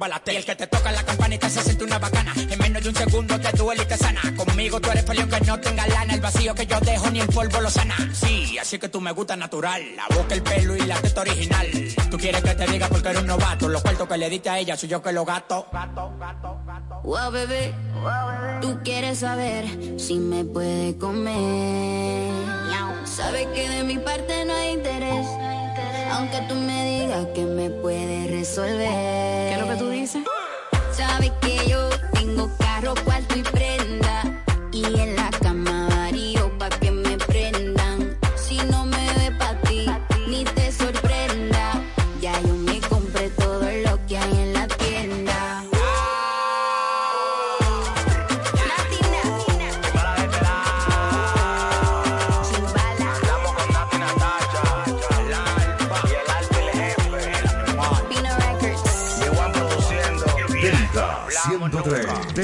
balate. Y el que te toca la campanita se siente una bacana. En menos de un segundo te duele y te sana. Conmigo tú eres peleón que no tenga lana. El vacío que yo dejo ni el polvo lo sana. Sí, así que tú me gusta natural. La boca, el pelo y la teta original. Tú quieres que te diga porque eres un novato. Los cuartos que le diste a ella soy yo que lo gato. Gato, gato, gato. Wow, bebé. Tú quieres saber si me puede comer. Sabes que de mi parte no hay interés. Aunque tú me digas que me puedes resolver. ¿Qué es lo que tú dices? Sabes que yo tengo carro, cuarto y prenda. Y en la cama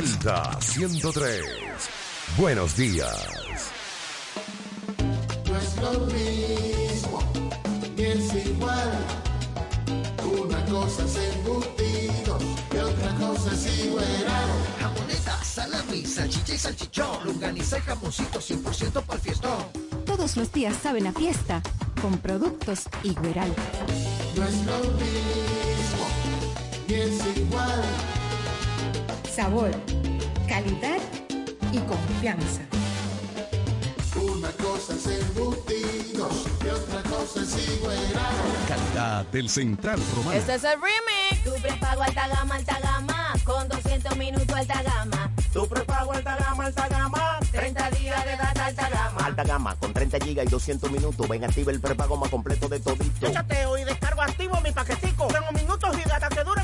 Delta 103. Buenos días. No es lo mismo, ni es igual. Una cosa es embutido y otra cosa es igual. Jamoneta, salami, salchicha y salchichón. Lunganiza y jamoncito 100% para el fiestón. Todos los días saben a fiesta con productos Igueral. No es lo mismo, ni es igual. Sabor, calidad y confianza. Una cosa es embutido y otra cosa es igual. Calidad del Central Romano. Este es el remix. Tu prepago alta gama, alta gama, con 200 minutos alta gama. Tu prepago alta gama, alta gama. 30 días de data alta gama. Alta gama con 30 gigas y 200 minutos. Ven, activa el prepago más completo de todito. Yo chateo y descargo activo mi paquetico. Tengo minutos y data que duran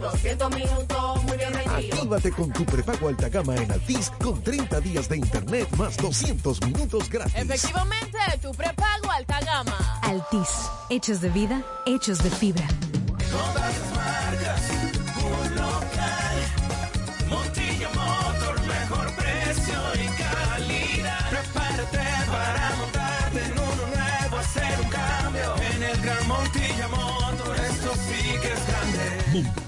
paquetico, 200 minutos, muy bien vendido. Actívate con tu prepago alta gama en Altis con 30 días de internet más 200 minutos gratis. Efectivamente, tu prepago alta gama. Altis, hechos de vida, hechos de fibra. Motor, mejor precio y calidad. Prepárate para montarte en uno nuevo, hacer un cambio en el Gran Montilla Motor. Esto sí que es grande.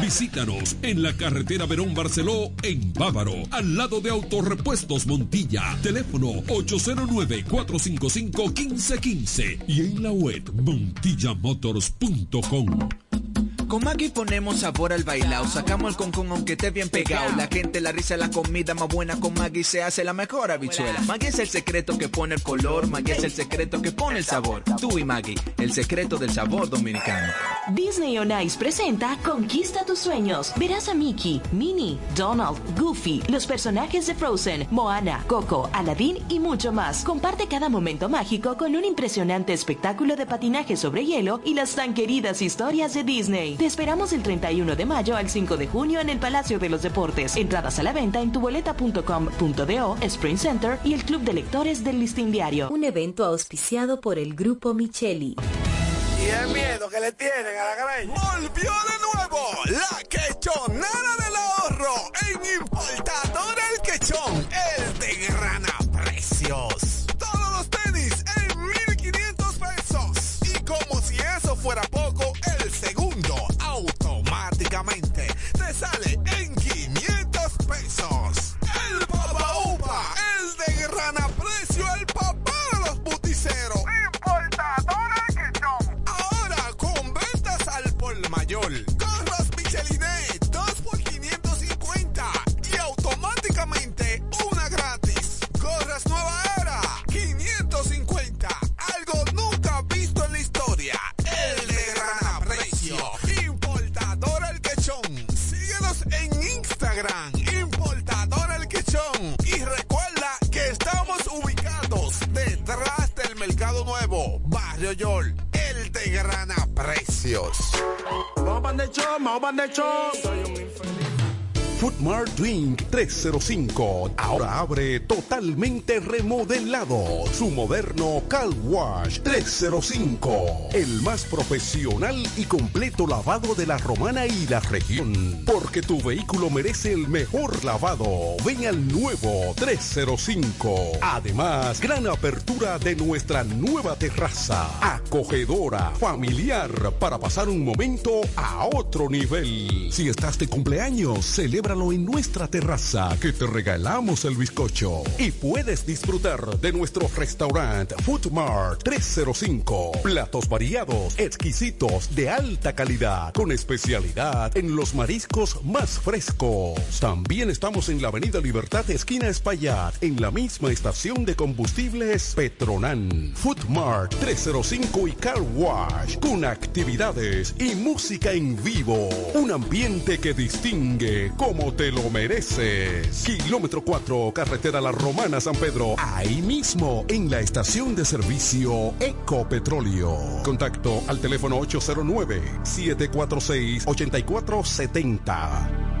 Visítanos en la carretera Verón Barceló, en Bávaro, al lado de Autorepuestos Montilla. Teléfono 809-455-1515 y en la web montillamotors.com. Con Maggi ponemos sabor al bailao, sacamos el concón aunque esté bien pegado. La gente, la risa, la comida más buena con Maggi se hace la mejor habichuela. Maggi es el secreto que pone el color, Maggi es el secreto que pone el sabor. Tú y Maggi, el secreto del sabor dominicano. Disney on Ice presenta Conquista tus sueños. Verás a Mickey, Minnie, Donald, Goofy, los personajes de Frozen, Moana, Coco, Aladdin y mucho más. Comparte cada momento mágico con un impresionante espectáculo de patinaje sobre hielo y las tan queridas historias de Disney. Te esperamos del 31 de mayo al 5 de junio en el Palacio de los Deportes. Entradas a la venta en tuboleta.com.do, Spring Center y el Club de Lectores del Listín Diario. Un evento auspiciado por el Grupo Micheli. Y el miedo que le tienen a la greña. Volvió de nuevo la quechonera del 305 ahora abre totalmente remodelado su moderno Car Wash 305, el más profesional y completo lavado de la romana y la región. Porque tu vehículo merece el mejor lavado. Ven al nuevo 305. Además, gran apertura de nuestra nueva terraza, acogedora, familiar, para pasar un momento a otro nivel. Si estás de cumpleaños, celebra en nuestra terraza que te regalamos el bizcocho. Y puedes disfrutar de nuestro restaurante Food Mart 305. Platos variados, exquisitos, de alta calidad, con especialidad en los mariscos más frescos. También estamos en la Avenida Libertad, esquina Espaillat, en la misma estación de combustibles Petronan. Food Mart 305 y Car Wash, con actividades y música en vivo. Un ambiente que distingue como te lo mereces. Kilómetro 4, carretera La Romana San Pedro. Ahí mismo, en la estación de servicio Ecopetróleo. Contacto al teléfono 809-746-8470.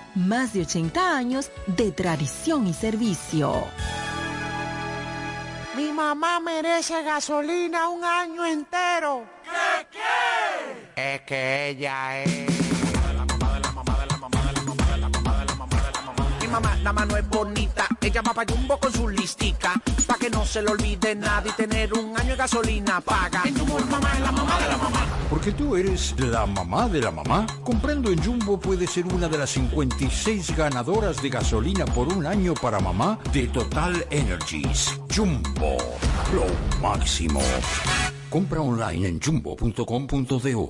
más de 80 años de tradición y servicio. Mi mamá merece gasolina un año entero. ¿Qué qué? Es que ella es. Mi mamá nada más no es bonita. Ella va para Jumbo con su listica. Que no se le olvide nada y tener un año de gasolina paga. En Jumbo, mamá es la mamá de la mamá. Porque tú eres la mamá de la mamá. Comprando en Jumbo puedes ser una de las 56 ganadoras de gasolina por un año para mamá de Total Energies. Jumbo, lo máximo. Compra online en jumbo.com.do.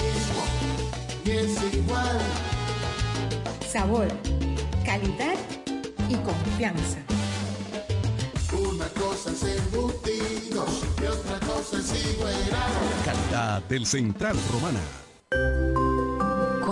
es igual. Sabor, calidad y confianza. Una cosa es embutido y otra cosa es igual. Calidad del Central Romana.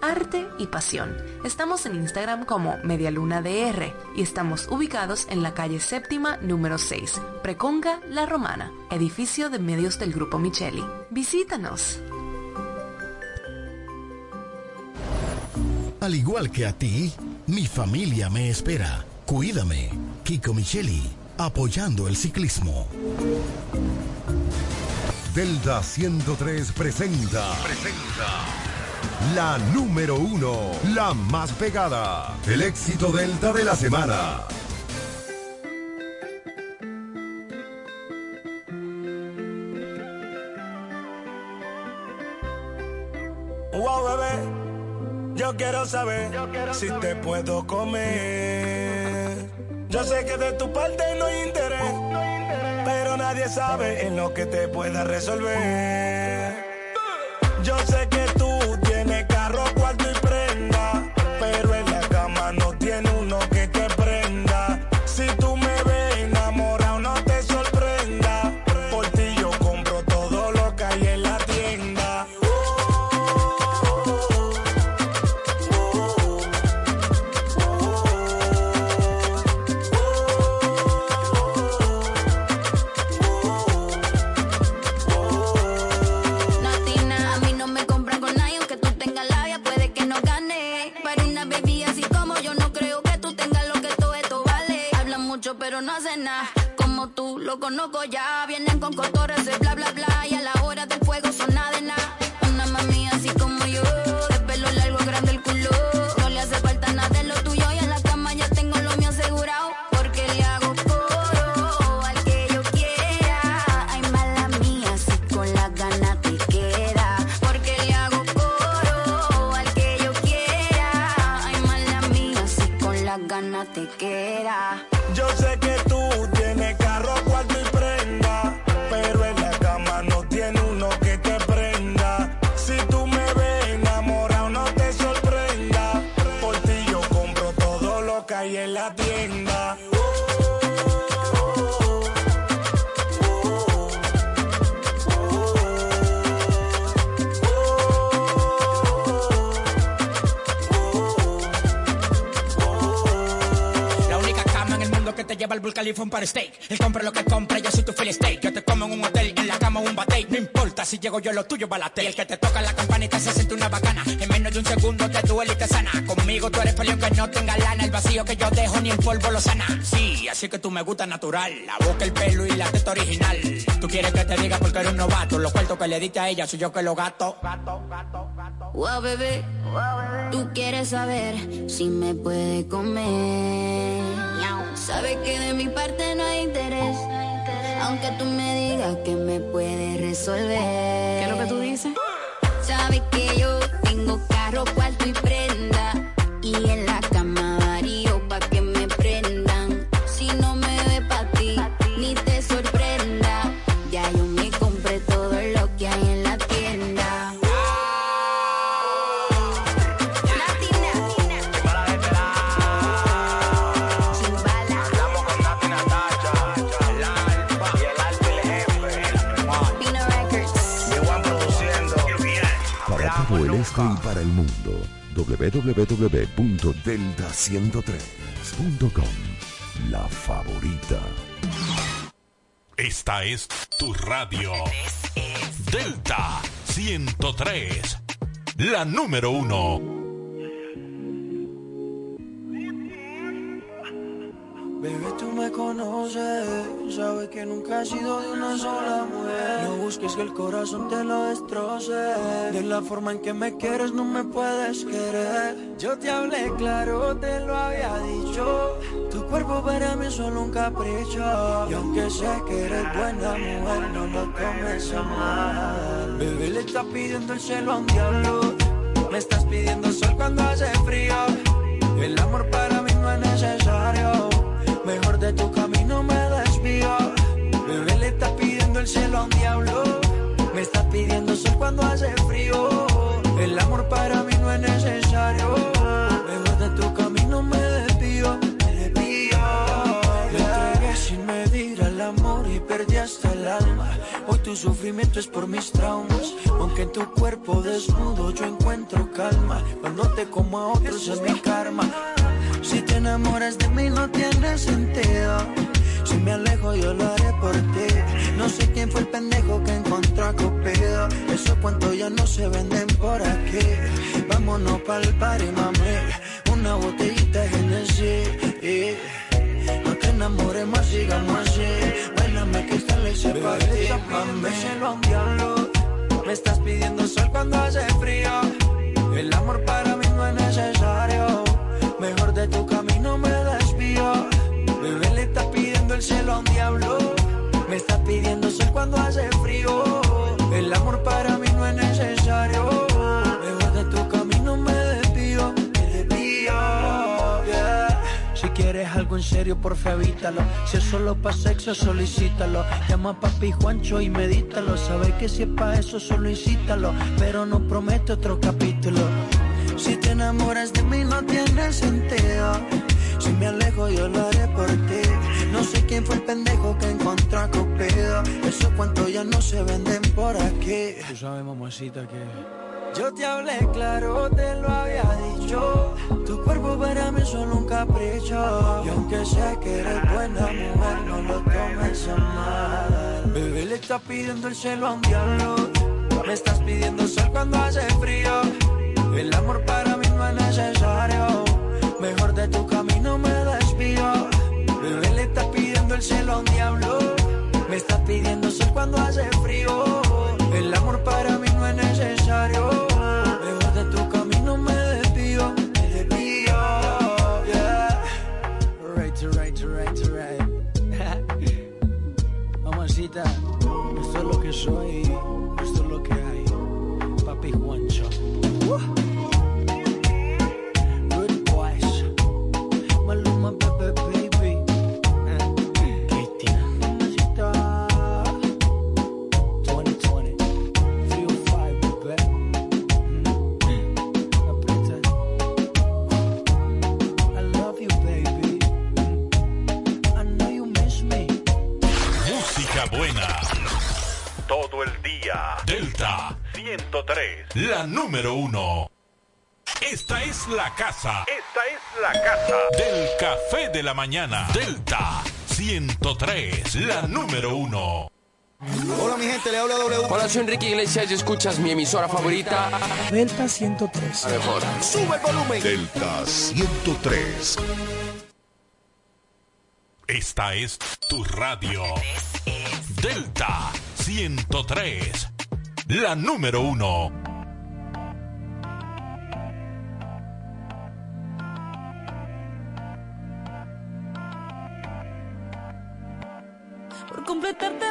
arte y pasión. Estamos en Instagram como Medialuna DR y estamos ubicados en la calle séptima número 6, Preconga La Romana, edificio de medios del Grupo Micheli. Visítanos. Al igual que a ti, mi familia me espera. Cuídame. Kiko Micheli, apoyando el ciclismo. Delta 103 presenta. Presenta. La número uno, la más pegada. El éxito Delta de la semana. Wow, bebé, yo quiero saber si te puedo comer. Yo sé que de tu parte no hay interés, pero nadie sabe en lo que te pueda resolver. Yo sé que Él compra lo que compra, yo soy tu fill steak. Yo te como en un hotel, en la cama un bate. No importa si llego yo, lo tuyo balate. El que te toca la campanita se siente una bacana. En menos de un segundo te duele y te sana. Conmigo tú eres peleón que no tenga lana. El vacío que yo dejo ni el polvo lo sana. Sí, así que tú me gusta natural. La boca, el pelo y la teta original. Tú quieres que te diga porque eres un novato. Los cuartos que le diste a ella soy yo que lo gato. Wow, bebé, tú quieres saber si me puede comer. Sabes que de mi parte no hay interés, aunque tú me digas que me puede resolver. ¿Qué es lo que tú dices? Sabes que yo tengo carro, cuarto mundo, www.delta103.com. La favorita. Esta es tu radio. Delta 103. La número uno. Bebé, me que nunca he sido de una sola mujer. No busques que el corazón te lo destroce. De la forma en que me quieres, no me puedes querer. Yo te hablé claro, te lo había dicho. Tu cuerpo para mí es solo un capricho. Y aunque sé que eres buena mujer, no lo tomes a mal. Bebé, le estás pidiendo el cielo a un diablo. Me estás pidiendo sol cuando hace frío. El amor para mí no es necesario. Mejor de tu camino me desvío. Bebé le está pidiendo el cielo a un diablo. Me está pidiendo sol cuando hace frío. El amor para mí no es necesario. Tu sufrimiento es por mis traumas. Aunque en tu cuerpo desnudo yo encuentro calma. Cuando te como a otros es mi karma. Si te enamoras de mí no tiene sentido. Si me alejo yo lo haré por ti. No sé quién fue el pendejo que encontró a Cupido. Esos cuentos ya no se venden por aquí. Vámonos pa'l party, mami. Una botellita de Genesis. No te enamores más, sigamos así. Cielo a un diablo. Me estás pidiendo sol cuando hace frío. El amor para mí no es necesario. Mejor de tu camino me desvío. Bebé le está pidiendo el cielo a un diablo. Me está pidiendo en serio serio, por evítalo. Si es solo pa' sexo, solicítalo. Llama a papi Juancho y medítalo. Sabe que si es pa' eso, solo incítalo. Pero no promete otro capítulo. Si te enamoras de mí, no tiene sentido. Si me alejo, yo lo haré por ti. No sé quién fue el pendejo que encontró a Cupido. Esos cuentos ya no se venden por aquí. Tú sabes, mamacita, que yo te hablé claro, te lo había dicho. Tu cuerpo para mí es solo un capricho. Y aunque sé que eres buena mujer, no lo tomes a mal. Bebé le está pidiendo el cielo a un diablo. Me estás pidiendo sol cuando hace frío. El amor para mí no es necesario. Mejor de tu camino me despido. Bebé le está pidiendo el cielo a un diablo. Me estás pidiendo sol cuando hace frío. La número uno. Esta es la casa. Esta es la casa. Del café de la mañana. Delta 103. La número uno. Hola mi gente, le habla W. Hola, soy Enrique Iglesias y escuchas mi emisora favorita. Delta 103. La mejor. Sube el volumen. Delta 103. Esta es tu radio. Delta 103. La número uno.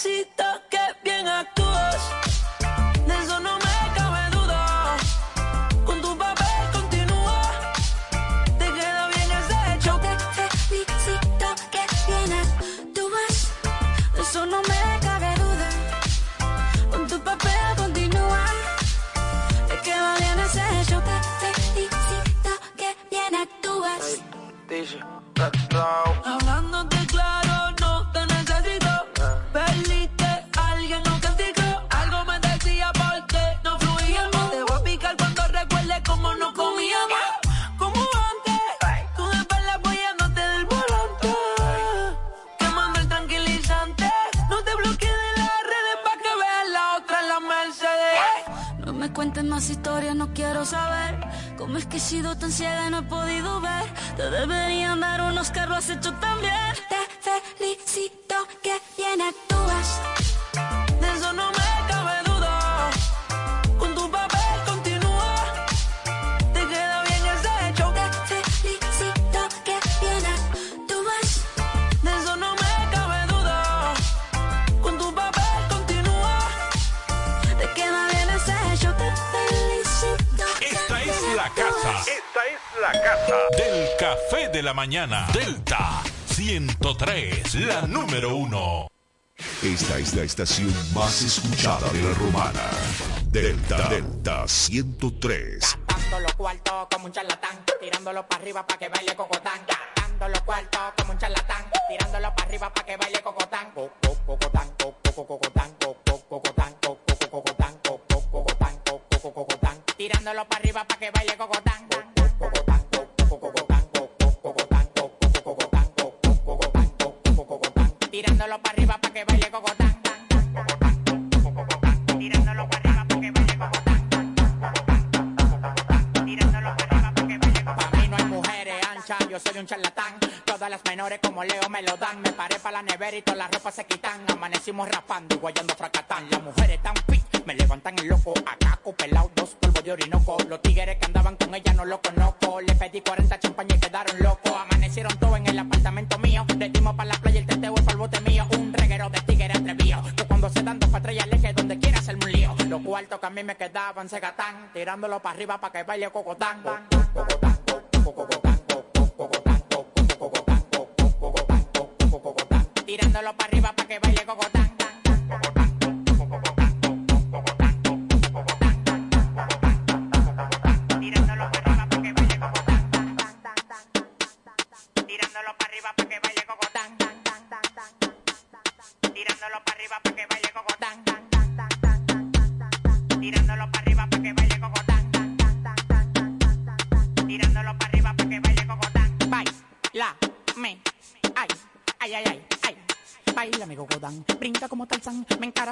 Felicito ciega no he podido ver. Te deberían dar unos carros hecho también. Te felicito café de la mañana. Delta 103, la número uno. Esta es la estación más escuchada de la romana. Delta Delta 103. Gastando los cuartos como un charlatán, tirándolo para arriba para que baile cocotán. Gastando los cuartos como un charlatán, tirándolo para arriba para que baile cocotán. Co- co- Cocotán, co- co- cocotán, co- co- cocotán, co- co- cocotán, co- co- cocotán, co- co- cocotán. Tirándolo para arriba para que baile. Cocotán, cocotán. Tirándolo para arriba para que baile cocotán. Tirándolo para arriba para que baile Pa' mí no hay mujeres anchas, yo soy un charlatán. Todas las menores como Leo me lo dan. Me paré para la nevera y todas las ropas se quitan. Amanecimos rapando y guayando fracatán. Las mujeres tan fit, me levantan el loco. Acá pelado, dos polvos de orinoco. Los tigres que andaban con ella no lo conozco. Le pedí 40 champañas y quedaron locos. Amanecieron todos en el apartamento mío. Le dimos para la playa el teteo y el bote mío. Un reguero de tigres atrevido. Que cuando se dan dos patrullas que donde quiera hacerme un lío. Los cuartos que a mí me quedaban se gatán. Tirándolo para arriba para que baile cocotán. Tirándolo para arriba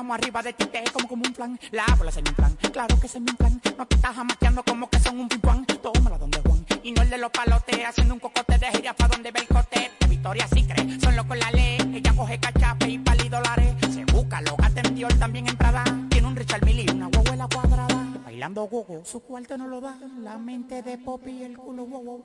encaramo arriba de ti, te como como un plan, la bola se me plan, claro que se me plan, no te estás jamaqueando como que son un pimpán, tómala donde Juan, y no el de los palotes, haciendo un cocote de gira pa' donde ve el cote, Victoria sí cree, son locos la ley, ella coge cachape y pali dólares, se busca, lo gata en Dior, también en Prada, tiene un Richard Mille y una huevuela cuadrada, bailando gogo, su cuarto no lo da, la mente de Poppy el culo wow, wow.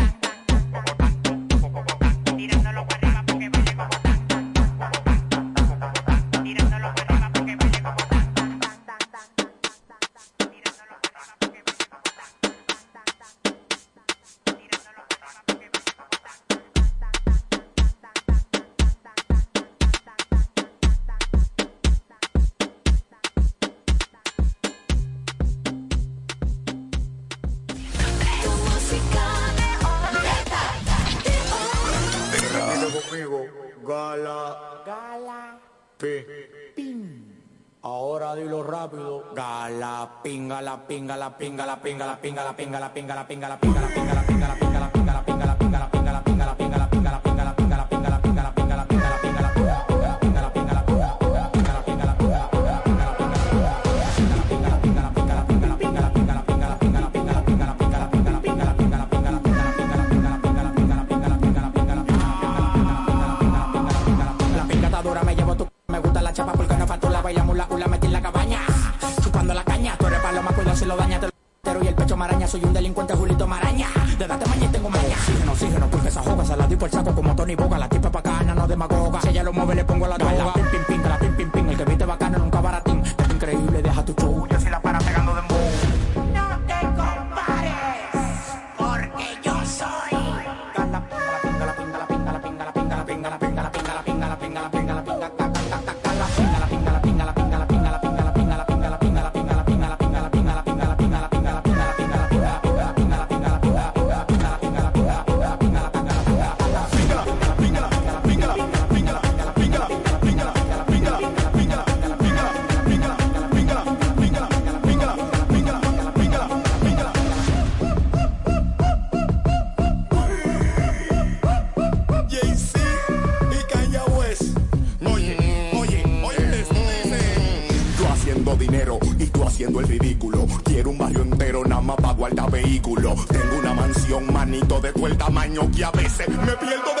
Pinga la pinga la pinga la pinga la pinga la pinga la pinga la pinga la pinga la pinga la pinga la pinga la pinga la pinga Tengo una mansión, manito, de tu el tamaño que a veces me pierdo de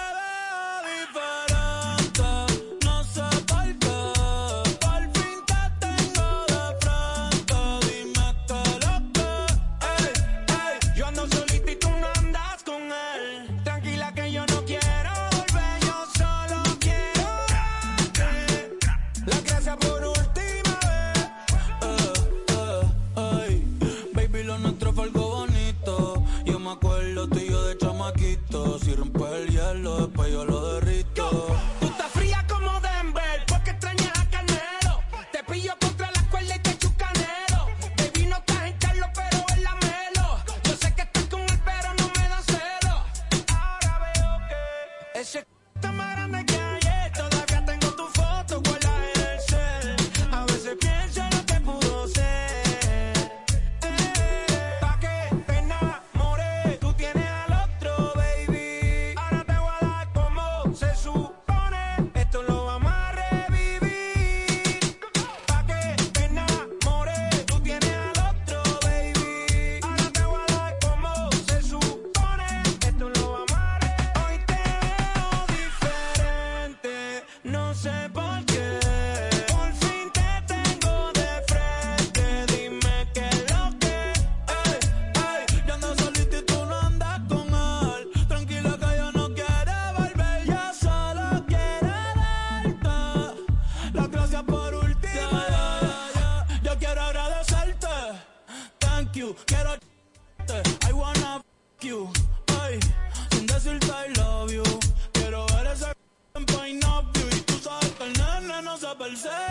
crazy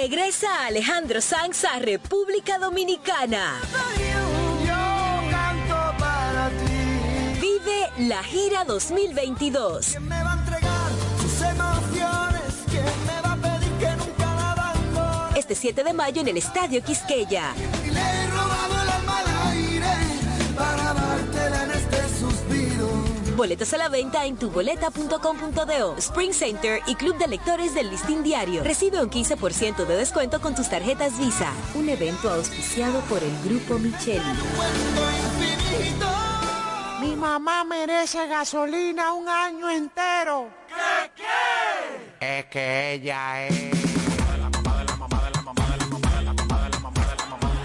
Regresa Alejandro Sanz a República Dominicana. Yo canto para ti. Vive la gira 2022. me va a entregar sus emociones? ¿Quién me va a pedir que nunca la abandone? Este 7 de mayo en el Estadio Quisqueya. Boletos a la venta en tuboleta.com.do, Spring Center y Club de Lectores del Listín Diario. Recibe un 15% de descuento con tus tarjetas Visa. Un evento auspiciado por el Grupo Micheli. Mi mamá merece gasolina un año entero. ¿Qué qué? Es que ella es.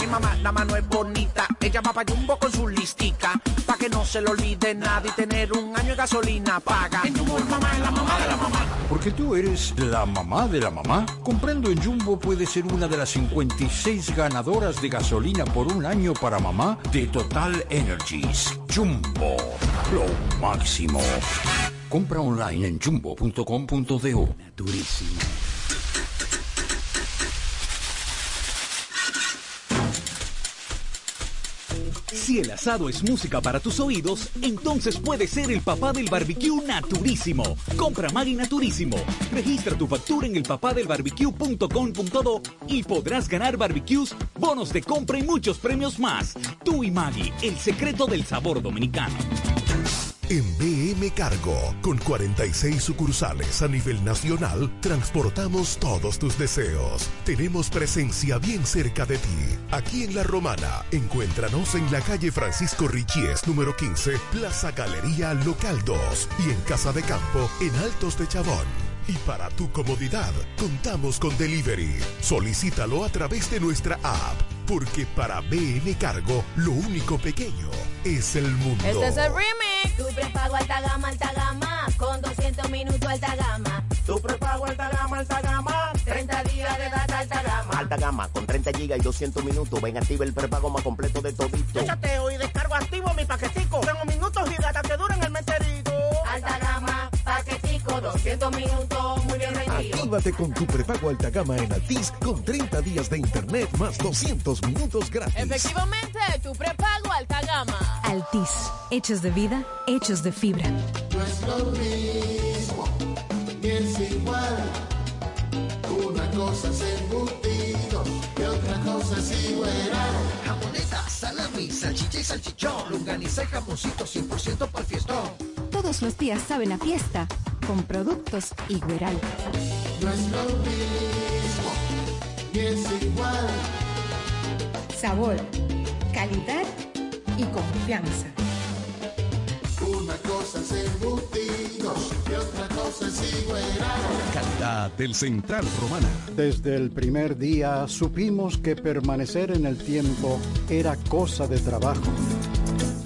Mamá, la mano es bonita, ella va pa' Jumbo con su listica, pa' que no se le olvide nada y tener un año de gasolina paga. En Jumbo, mamá es la mamá de la mamá. Porque tú eres la mamá de la mamá. Comprando en Jumbo puedes ser una de las 56 ganadoras de gasolina por un año para mamá de Total Energies. Jumbo, lo máximo. Compra online en jumbo.com.do. Durísimo. Si el asado es música para tus oídos, entonces puede ser el papá del barbecue naturísimo. Compra Maggi Naturísimo. Registra tu factura en elpapadelbarbecue.com.do y podrás ganar barbecues, bonos de compra y muchos premios más. Tú y Maggi, el secreto del sabor dominicano. En BM Cargo, con 46 sucursales a nivel nacional, transportamos todos tus deseos. Tenemos presencia bien cerca de ti. Aquí en La Romana, encuéntranos en la calle Francisco Richies, número 15, Plaza Galería Local 2 y en Casa de Campo, en Altos de Chabón. Y para tu comodidad, contamos con delivery. Solicítalo a través de nuestra app, porque para BM Cargo, lo único pequeño es el mundo. Este es el remix. Tu prepago alta gama, alta gama. Con 200 minutos alta gama. Tu prepago alta gama, alta gama. 30 días de data alta gama. Alta gama con 30 gigas y 200 minutos. Ven, activa el prepago más completo de todito. Yo chateo y descargo activo mi paquetico. Tengo minutos y data 200 minutos, muy bien rendido. Actívate con tu prepago alta gama en Altis con 30 días de internet más 200 minutos gratis. Efectivamente, tu prepago alta gama. Altis, hechos de vida, hechos de fibra. No es lo mismo, ni es igual. Una cosa es embutido y otra cosa es igual. Jamoneta, salami, salchicha y salchichón. Lunganiza y jamoncito 100% para el fiestón. Todos los días saben a fiesta con productos Igueral. No es lo mismo, es igual. Sabor, calidad y confianza. Una cosa es embutidos y otra cosa es igueral. Calidad del Central Romana. Desde el primer día supimos que permanecer en el tiempo era cosa de trabajo.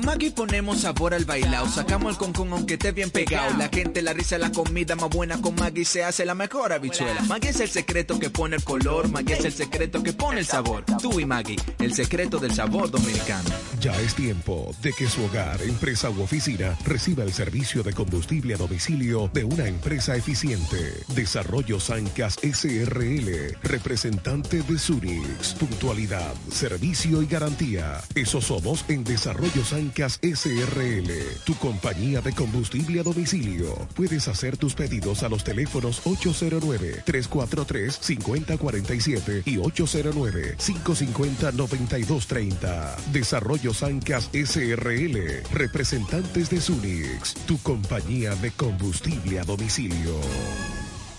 Con Maggie ponemos sabor al bailao, sacamos el concón aunque esté bien pegado. La gente, la risa, la comida más buena con Maggie se hace la mejor habichuela. Maggie es el secreto que pone el color, Maggie es el secreto que pone el sabor. Tú y Maggie, el secreto del sabor dominicano. Ya es tiempo de que su hogar, empresa u oficina reciba el servicio de combustible a domicilio de una empresa eficiente. Desarrollo Sancas SRL, representante de Sunix. Puntualidad, servicio y garantía. Eso somos en Desarrollo Sancas SRL, tu compañía de combustible a domicilio. Puedes hacer tus pedidos a los teléfonos 809-343-5047 y 809-550-9230. Desarrollo Sancas SRL, representantes de Sunix, tu compañía de combustible a domicilio.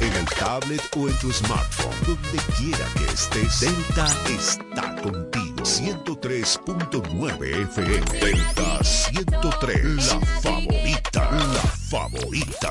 En el tablet o en tu smartphone. Donde quiera que estés, Delta está contigo. 103.9 FM. Delta 103. La favorita. La favorita.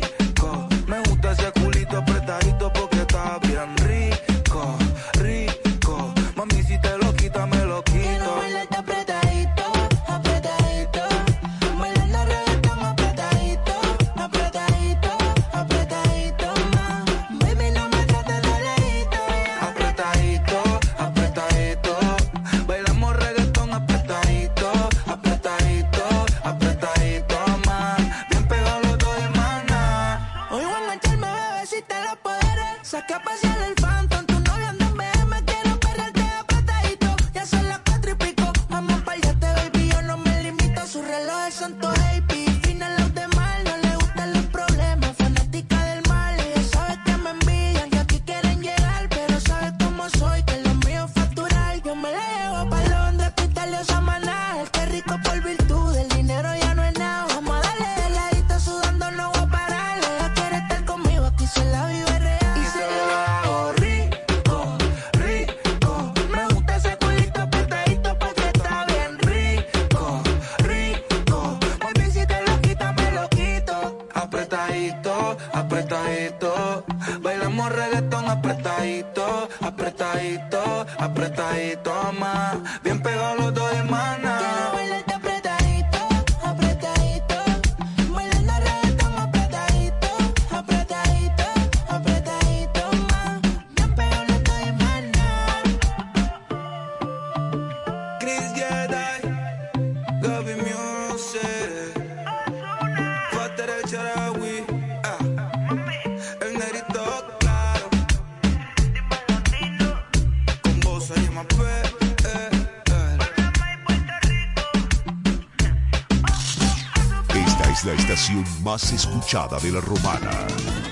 más escuchada de la romana.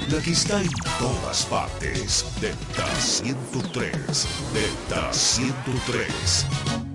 La que está en todas partes. Delta 103. Delta 103.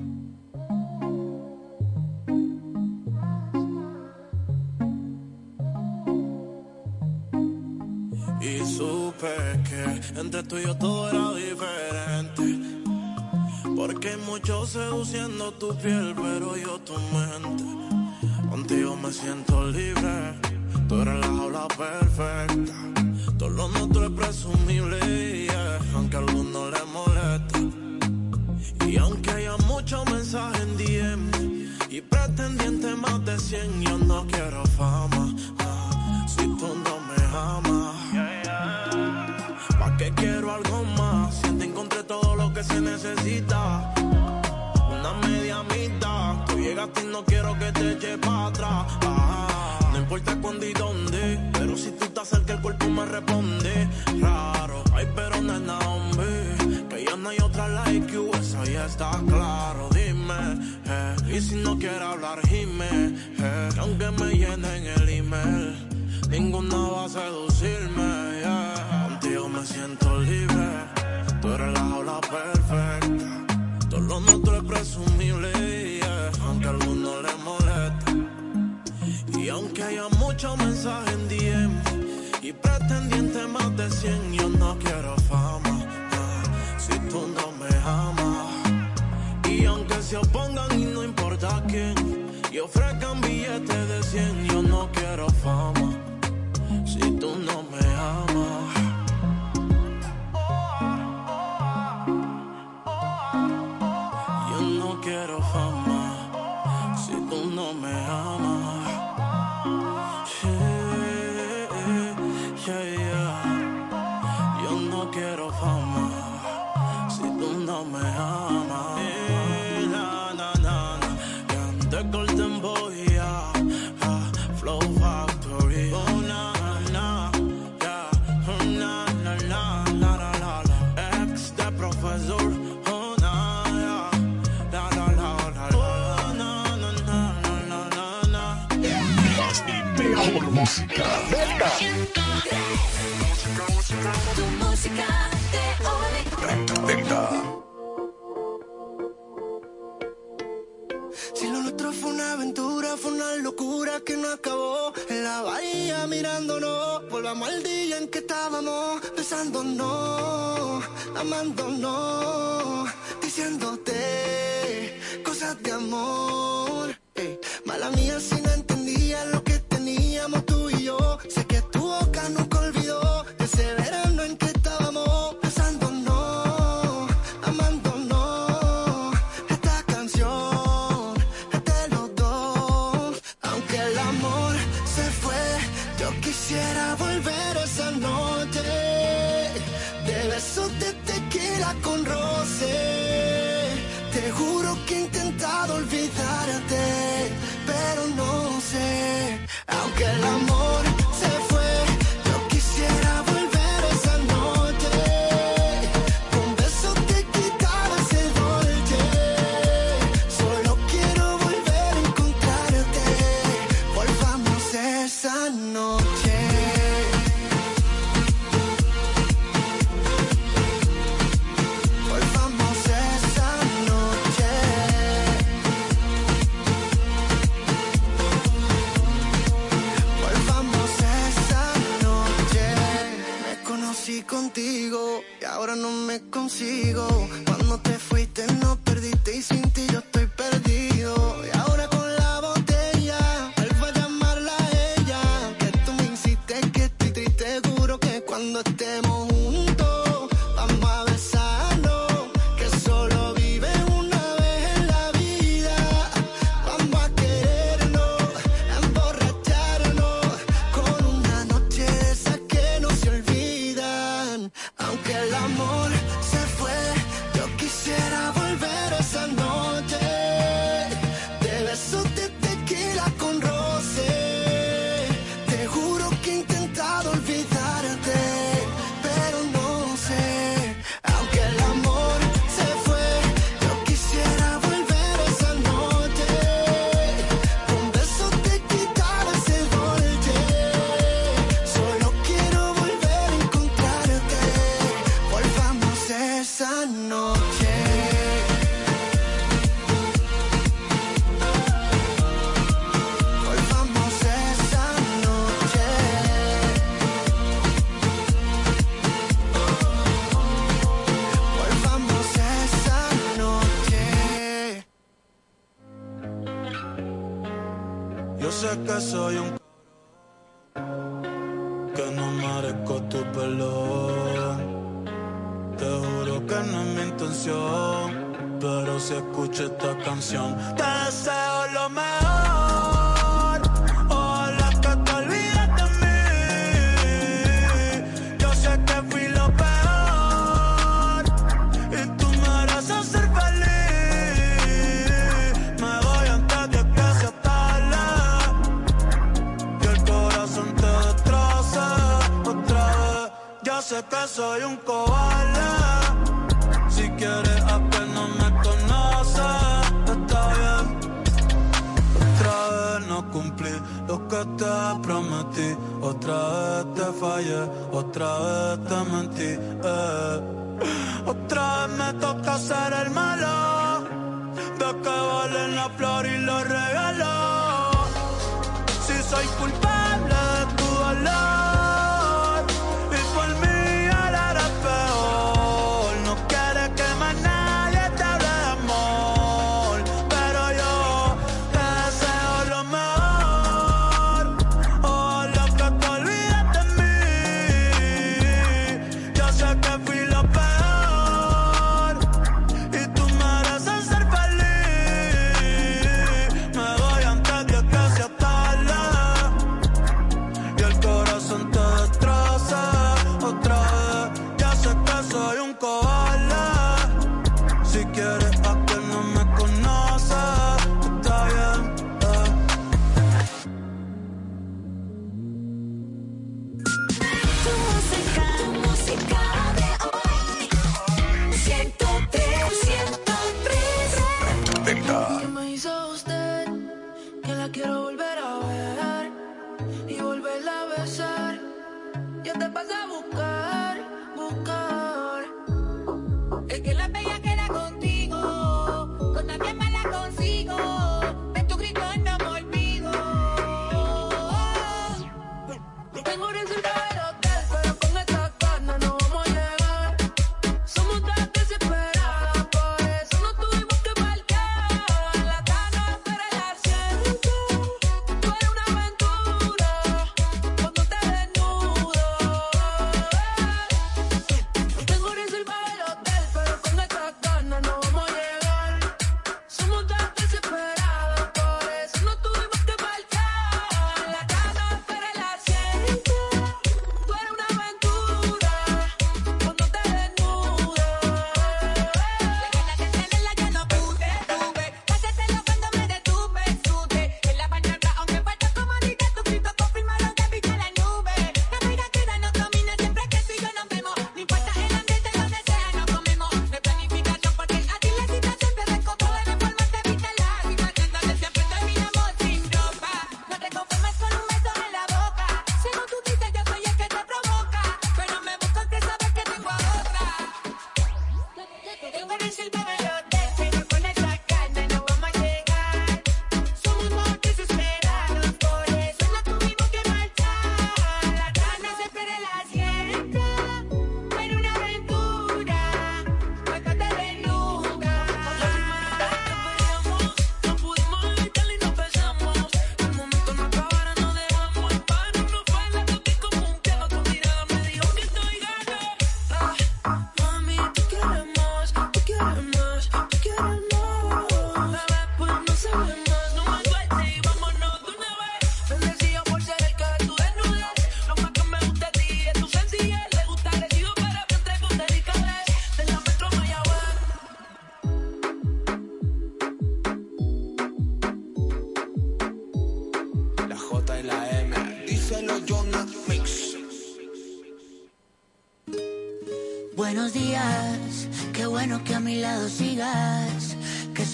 Soy un cobarde.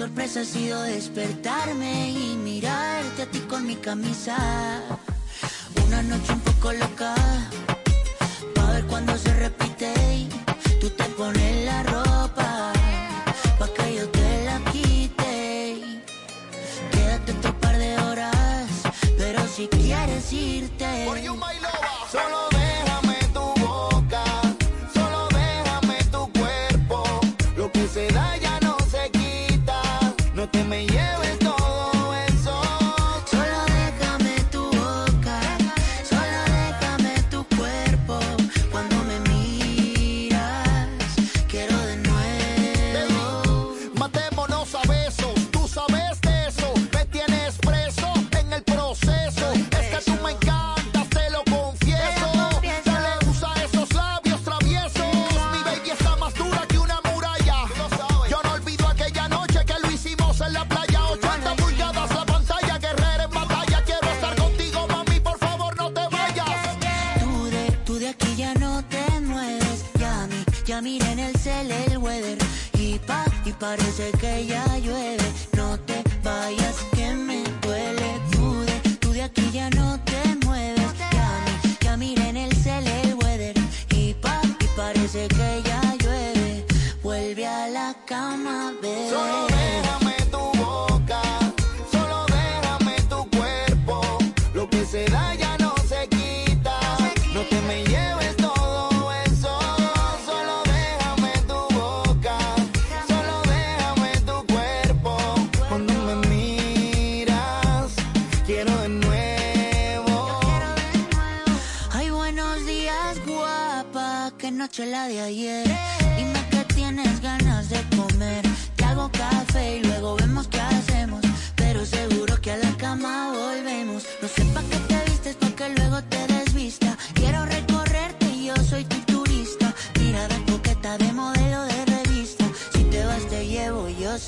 sorpresa ha sido despertarme y mirarte a ti con mi camisa. Una noche un poco loca, pa' ver cuando se repite y tú te pones la ropa.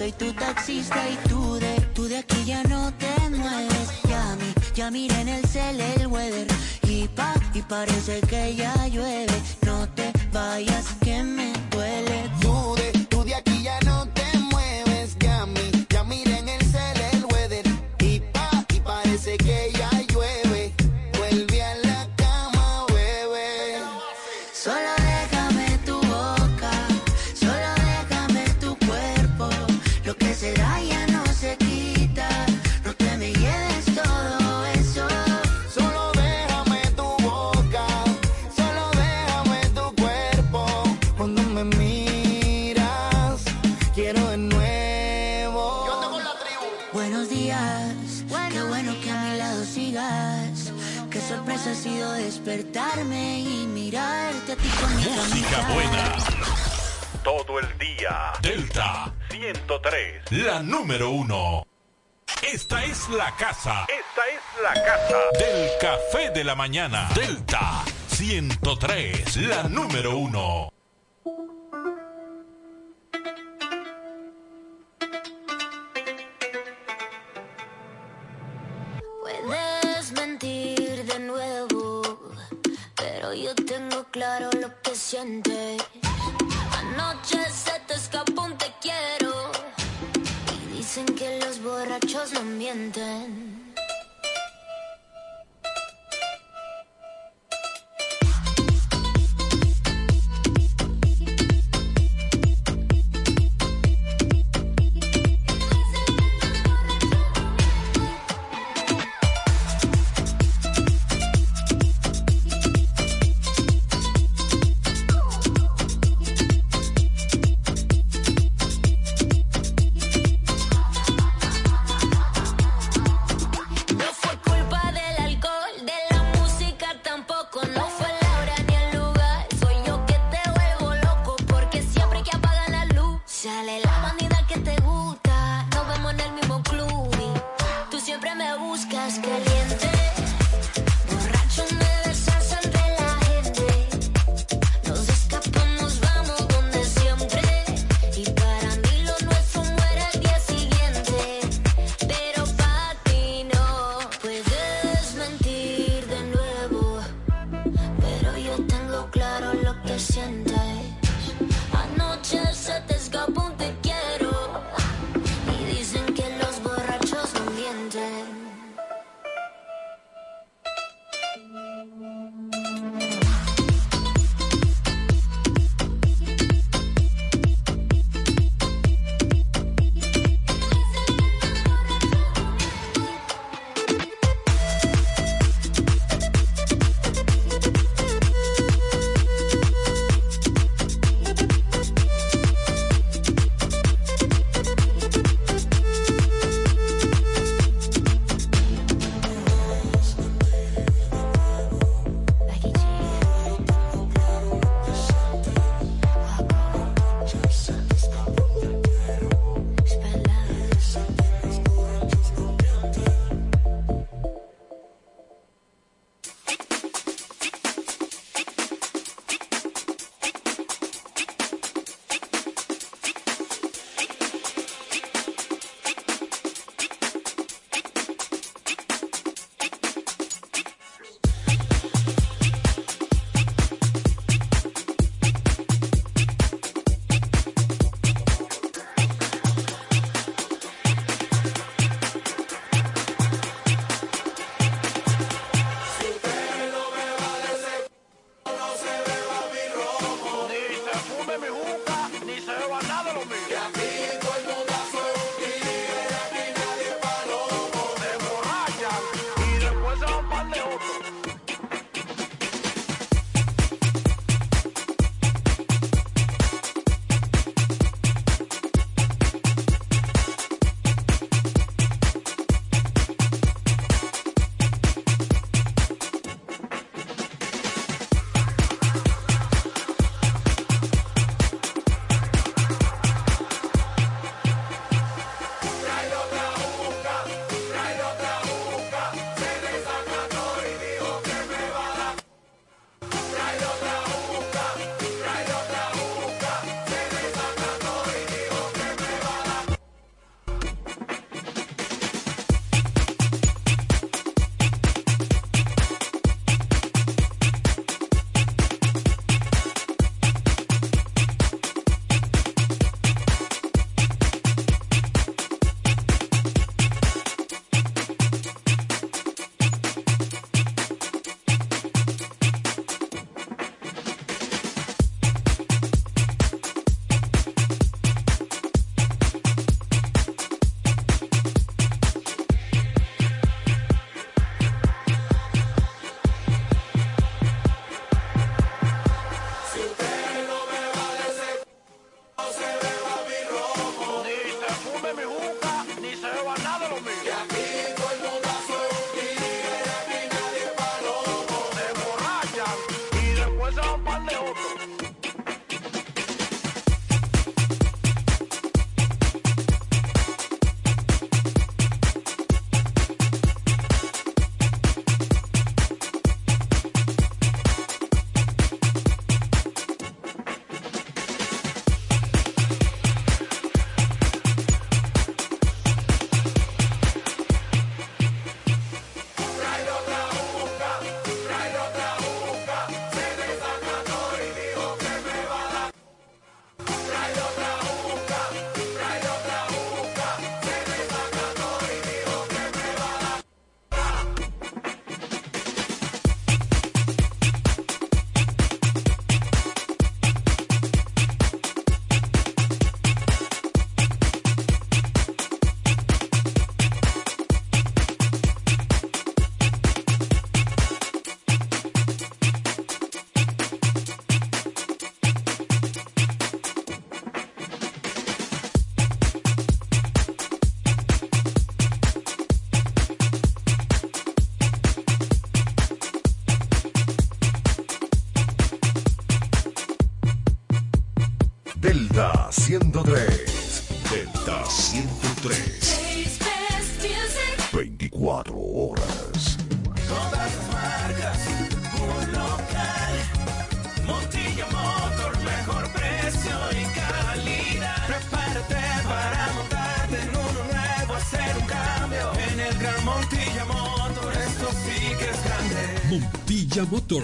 soy tu taxista y tú de, tú de aquí ya no te mueves. Ya, mi, ya miré en el cel el weather y pa, y parece que ya llueve. No te vayas Delta 103. La número uno. Esta es la casa. Esta es la casa. Del café de la mañana. Delta 103. La número uno. Puedes mentir de nuevo, pero yo tengo claro lo que sientes. Anoche se tapón te quiero. Y dicen que los borrachos no mienten.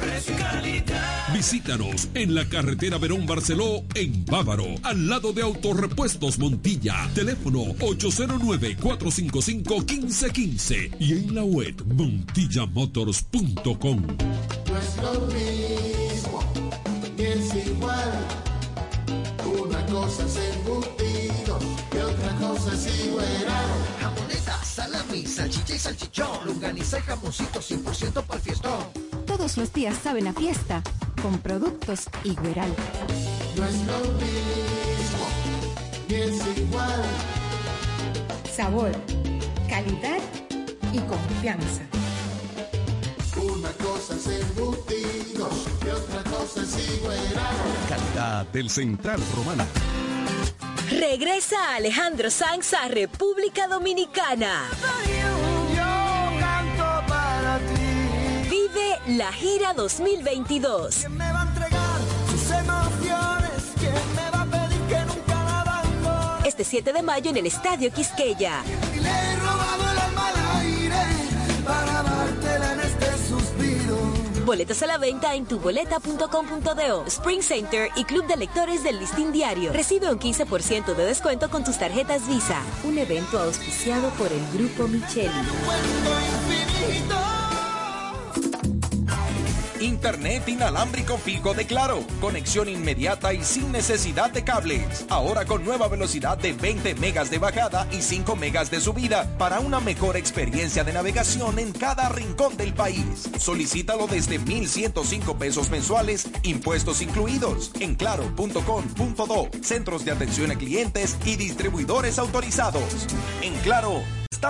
precio y calidad. Visítanos en la carretera Verón Barceló, en Bávaro, al lado de Autorepuestos Montilla. Teléfono 809-455-1515 y en la web montillamotors.com. No es lo mismo, ni es igual. Una cosa es embutido y otra cosa es igual. Jamoneta, salami, salchicha y salchichón. Lunganiza y jamoncito 100% para el fiestón. Todos los días saben a fiesta con productos Igueral. No es lo mismo, ni es igual. Sabor, calidad y confianza. Una cosa es embutido y otra cosa es igual. Calidad del Central Romana. Regresa Alejandro Sanz a República Dominicana. Vive la gira 2022. ¿Quién me va a entregar sus emociones? ¿Quién me va a pedir que nunca la abandone? Este 7 de mayo en el Estadio Quisqueya. Y le he robado el alma al aire para dártela en este suspiro. Boletas a la venta en tuboleta.com.do, Spring Center y Club de Lectores del Listín Diario. Recibe un 15% de descuento con tus tarjetas Visa. Un evento auspiciado por el Grupo Micheli. Internet inalámbrico fijo de Claro. Conexión inmediata y sin necesidad de cables. Ahora con nueva velocidad de 20 megas de bajada y 5 megas de subida para una mejor experiencia de navegación en cada rincón del país. Solicítalo desde 1,105 pesos mensuales, impuestos incluidos, en claro.com.do, centros de atención a clientes y distribuidores autorizados. En Claro, estamos